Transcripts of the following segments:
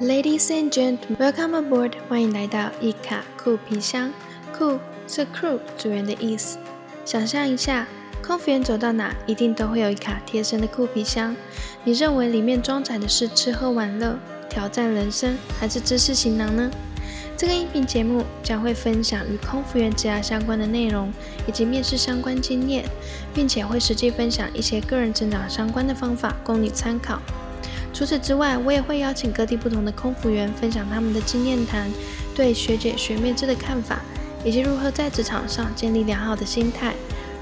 Ladies and gentlemen, welcome aboard！欢迎来到一卡酷皮箱。酷是 crew 组员的意思。想象一下，空服员走到哪，一定都会有一卡贴身的酷皮箱。你认为里面装载的是吃喝玩乐、挑战人生，还是知识行囊呢？这个音频节目将会分享与空服员职涯相关的内容，以及面试相关经验，并且会实际分享一些个人成长相关的方法，供你参考。除此之外，我也会邀请各地不同的空服员分享他们的经验谈，对学姐学妹制的看法，以及如何在职场上建立良好的心态。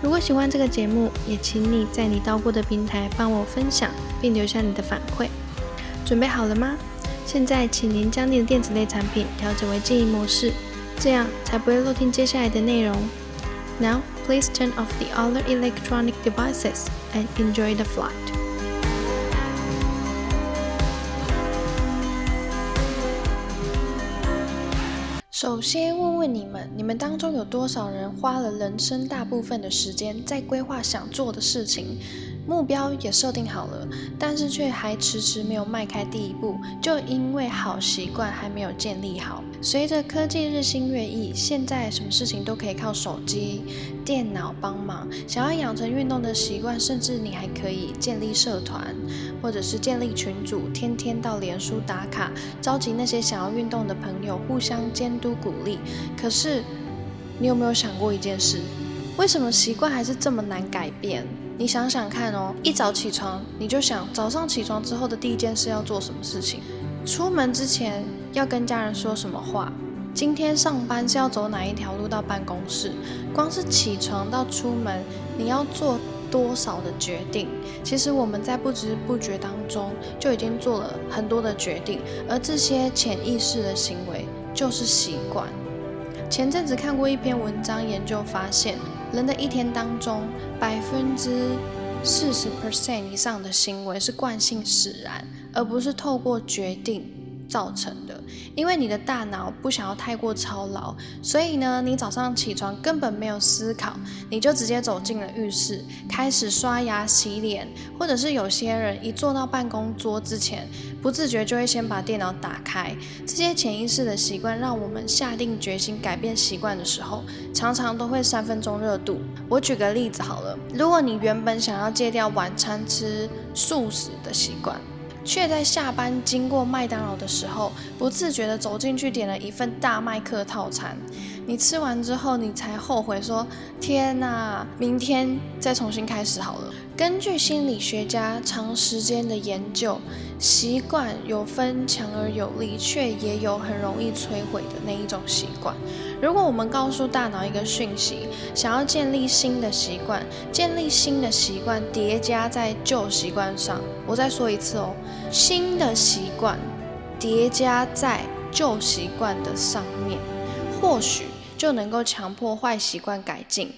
如果喜欢这个节目，也请你在你到过的平台帮我分享，并留下你的反馈。准备好了吗？现在，请您将你的电子类产品调整为静音模式，这样才不会漏听接下来的内容。Now, please turn off the other electronic devices and enjoy the flight. 首先问问你们，你们当中有多少人花了人生大部分的时间在规划想做的事情，目标也设定好了，但是却还迟迟没有迈开第一步，就因为好习惯还没有建立好。随着科技日新月异，现在什么事情都可以靠手机、电脑帮忙。想要养成运动的习惯，甚至你还可以建立社团，或者是建立群组，天天到脸书打卡，召集那些想要运动的朋友，互相监督鼓励。可是，你有没有想过一件事？为什么习惯还是这么难改变？你想想看哦，一早起床，你就想早上起床之后的第一件事要做什么事情？出门之前。要跟家人说什么话？今天上班是要走哪一条路到办公室？光是起床到出门，你要做多少的决定？其实我们在不知不觉当中就已经做了很多的决定，而这些潜意识的行为就是习惯。前阵子看过一篇文章，研究发现，人的一天当中，百分之四十 percent 以上的行为是惯性使然，而不是透过决定。造成的，因为你的大脑不想要太过操劳，所以呢，你早上起床根本没有思考，你就直接走进了浴室，开始刷牙洗脸，或者是有些人一坐到办公桌之前，不自觉就会先把电脑打开。这些潜意识的习惯，让我们下定决心改变习惯的时候，常常都会三分钟热度。我举个例子好了，如果你原本想要戒掉晚餐吃素食的习惯。却在下班经过麦当劳的时候，不自觉地走进去点了一份大麦克套餐。你吃完之后，你才后悔说：“天哪，明天再重新开始好了。”根据心理学家长时间的研究，习惯有分强而有力，却也有很容易摧毁的那一种习惯。如果我们告诉大脑一个讯息，想要建立新的习惯，建立新的习惯叠加在旧习惯上，我再说一次哦，新的习惯叠加在旧习惯的上面，或许就能够强迫坏习惯改进。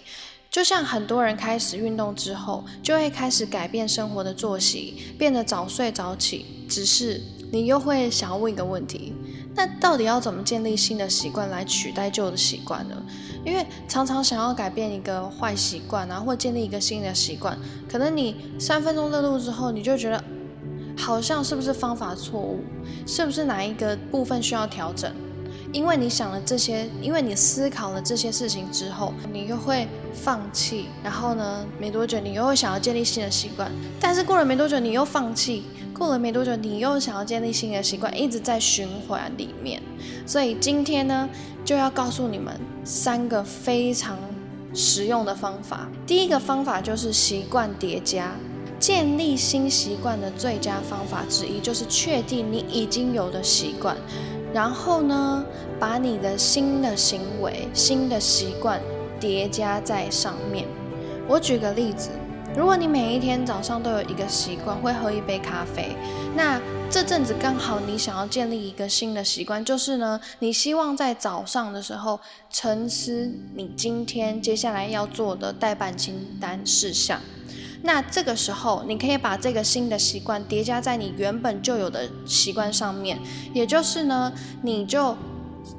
就像很多人开始运动之后，就会开始改变生活的作息，变得早睡早起。只是你又会想要问一个问题：那到底要怎么建立新的习惯来取代旧的习惯呢？因为常常想要改变一个坏习惯啊，或建立一个新的习惯，可能你三分钟热度之后，你就觉得好像是不是方法错误，是不是哪一个部分需要调整？因为你想了这些，因为你思考了这些事情之后，你又会放弃。然后呢，没多久你又会想要建立新的习惯，但是过了没多久你又放弃，过了没多久你又想要建立新的习惯，一直在循环里面。所以今天呢，就要告诉你们三个非常实用的方法。第一个方法就是习惯叠加。建立新习惯的最佳方法之一，就是确定你已经有的习惯。然后呢，把你的新的行为、新的习惯叠加在上面。我举个例子，如果你每一天早上都有一个习惯会喝一杯咖啡，那这阵子刚好你想要建立一个新的习惯，就是呢，你希望在早上的时候沉思你今天接下来要做的代办清单事项。那这个时候，你可以把这个新的习惯叠加在你原本就有的习惯上面，也就是呢，你就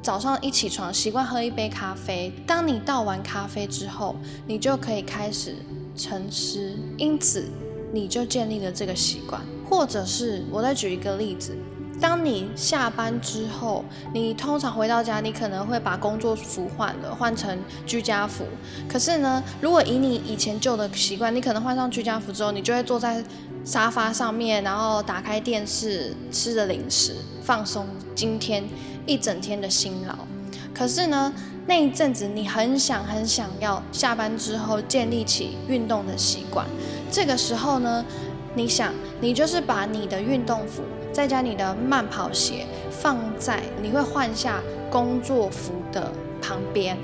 早上一起床习惯喝一杯咖啡，当你倒完咖啡之后，你就可以开始沉思，因此你就建立了这个习惯。或者是我再举一个例子，当你下班之后，你通常回到家，你可能会把工作服换了，换成居家服。可是呢，如果以你以前旧的习惯，你可能换上居家服之后，你就会坐在沙发上面，然后打开电视，吃着零食，放松今天一整天的辛劳。可是呢，那一阵子你很想很想要下班之后建立起运动的习惯。这个时候呢，你想，你就是把你的运动服。再加你的慢跑鞋放在你会换下工作服的旁边，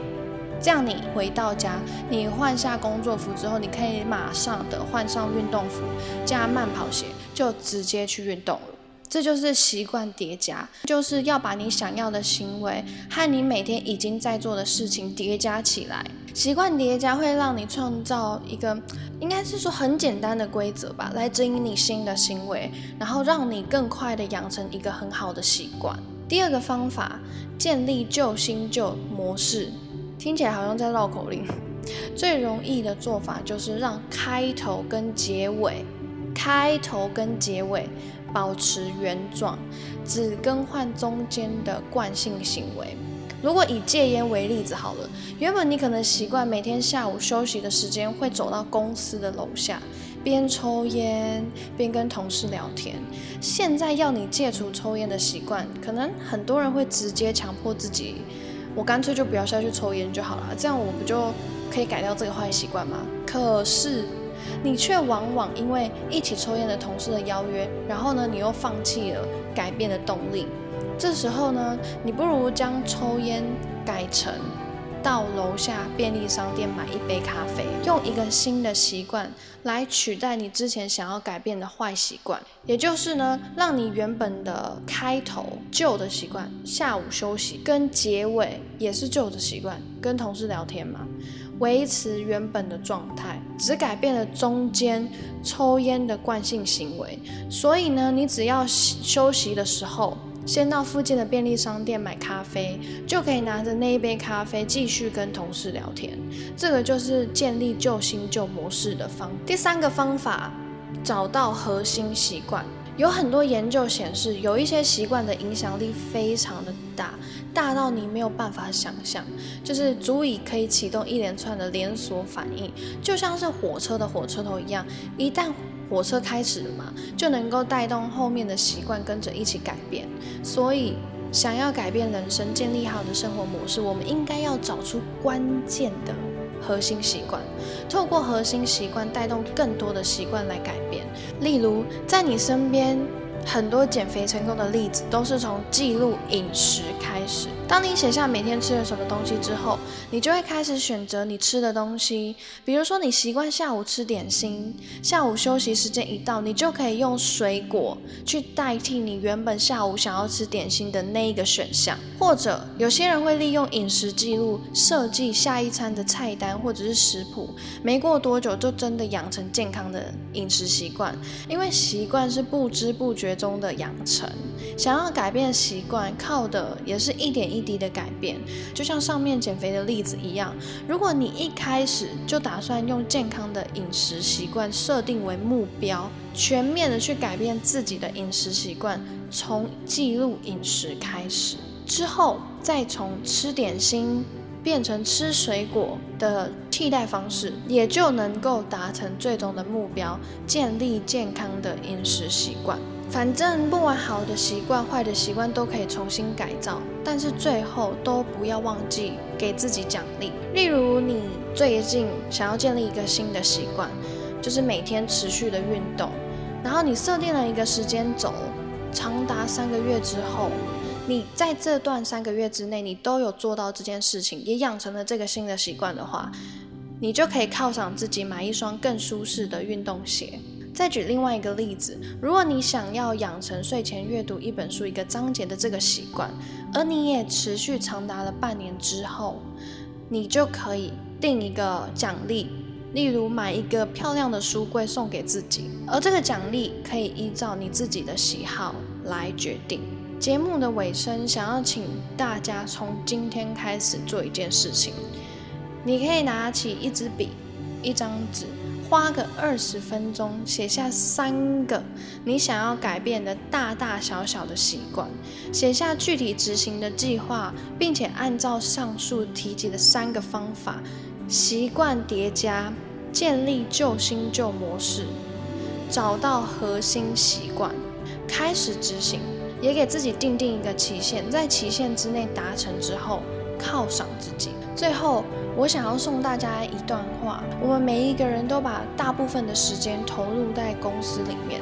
这样你回到家，你换下工作服之后，你可以马上的换上运动服加慢跑鞋，就直接去运动了。这就是习惯叠加，就是要把你想要的行为和你每天已经在做的事情叠加起来。习惯叠加会让你创造一个。应该是说很简单的规则吧，来指引你新的行为，然后让你更快的养成一个很好的习惯。第二个方法，建立旧新旧模式，听起来好像在绕口令。最容易的做法就是让开头跟结尾，开头跟结尾保持原状，只更换中间的惯性行为。如果以戒烟为例子好了，原本你可能习惯每天下午休息的时间会走到公司的楼下，边抽烟边跟同事聊天。现在要你戒除抽烟的习惯，可能很多人会直接强迫自己，我干脆就不要下去抽烟就好了，这样我不就可以改掉这个坏习惯吗？可是你却往往因为一起抽烟的同事的邀约，然后呢，你又放弃了改变的动力。这时候呢，你不如将抽烟改成到楼下便利商店买一杯咖啡，用一个新的习惯来取代你之前想要改变的坏习惯。也就是呢，让你原本的开头旧的习惯，下午休息跟结尾也是旧的习惯，跟同事聊天嘛，维持原本的状态，只改变了中间抽烟的惯性行为。所以呢，你只要休息的时候。先到附近的便利商店买咖啡，就可以拿着那一杯咖啡继续跟同事聊天。这个就是建立旧新旧模式的方。第三个方法，找到核心习惯。有很多研究显示，有一些习惯的影响力非常的大，大到你没有办法想象，就是足以可以启动一连串的连锁反应，就像是火车的火车头一样，一旦火车开始了嘛，就能够带动后面的习惯跟着一起改变。所以，想要改变人生、建立好的生活模式，我们应该要找出关键的核心习惯，透过核心习惯带动更多的习惯来改变。例如，在你身边。很多减肥成功的例子都是从记录饮食开始。当你写下每天吃了什么东西之后，你就会开始选择你吃的东西。比如说，你习惯下午吃点心，下午休息时间一到，你就可以用水果去代替你原本下午想要吃点心的那一个选项。或者，有些人会利用饮食记录设计下一餐的菜单或者是食谱，没过多久就真的养成健康的饮食习惯。因为习惯是不知不觉。中的养成，想要改变习惯，靠的也是一点一滴的改变。就像上面减肥的例子一样，如果你一开始就打算用健康的饮食习惯设定为目标，全面的去改变自己的饮食习惯，从记录饮食开始，之后再从吃点心变成吃水果的替代方式，也就能够达成最终的目标，建立健康的饮食习惯。反正不管好的习惯、坏的习惯都可以重新改造，但是最后都不要忘记给自己奖励。例如，你最近想要建立一个新的习惯，就是每天持续的运动，然后你设定了一个时间轴，长达三个月之后，你在这段三个月之内，你都有做到这件事情，也养成了这个新的习惯的话，你就可以犒赏自己买一双更舒适的运动鞋。再举另外一个例子，如果你想要养成睡前阅读一本书一个章节的这个习惯，而你也持续长达了半年之后，你就可以定一个奖励，例如买一个漂亮的书柜送给自己，而这个奖励可以依照你自己的喜好来决定。节目的尾声，想要请大家从今天开始做一件事情，你可以拿起一支笔，一张纸。花个二十分钟写下三个你想要改变的大大小小的习惯，写下具体执行的计划，并且按照上述提及的三个方法，习惯叠加，建立旧新旧模式，找到核心习惯，开始执行，也给自己定定一个期限，在期限之内达成之后，犒赏自己。最后。我想要送大家一段话：我们每一个人都把大部分的时间投入在公司里面，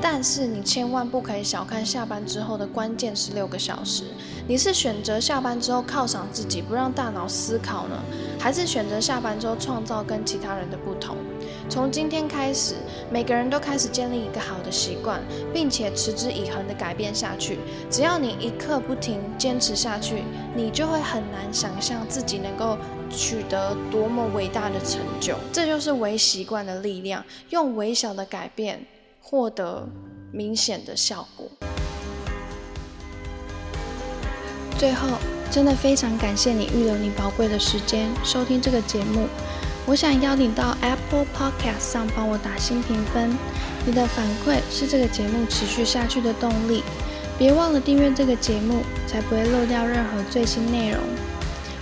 但是你千万不可以小看下班之后的关键十六个小时。你是选择下班之后犒赏自己，不让大脑思考呢，还是选择下班之后创造跟其他人的不同？从今天开始，每个人都开始建立一个好的习惯，并且持之以恒的改变下去。只要你一刻不停坚持下去，你就会很难想象自己能够。取得多么伟大的成就，这就是微习惯的力量，用微小的改变获得明显的效果。最后，真的非常感谢你预留你宝贵的时间收听这个节目。我想邀你到 Apple Podcast 上帮我打新评分，你的反馈是这个节目持续下去的动力。别忘了订阅这个节目，才不会漏掉任何最新内容。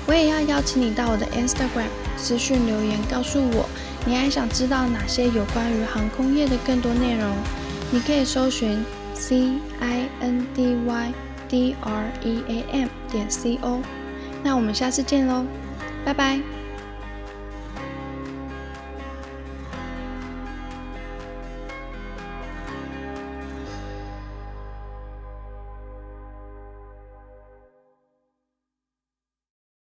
我也要邀请你到我的 Instagram 私訊留言，告诉我你还想知道哪些有关于航空业的更多内容。你可以搜寻 C I N D Y D R E A M 点 C O。那我们下次见喽，拜拜。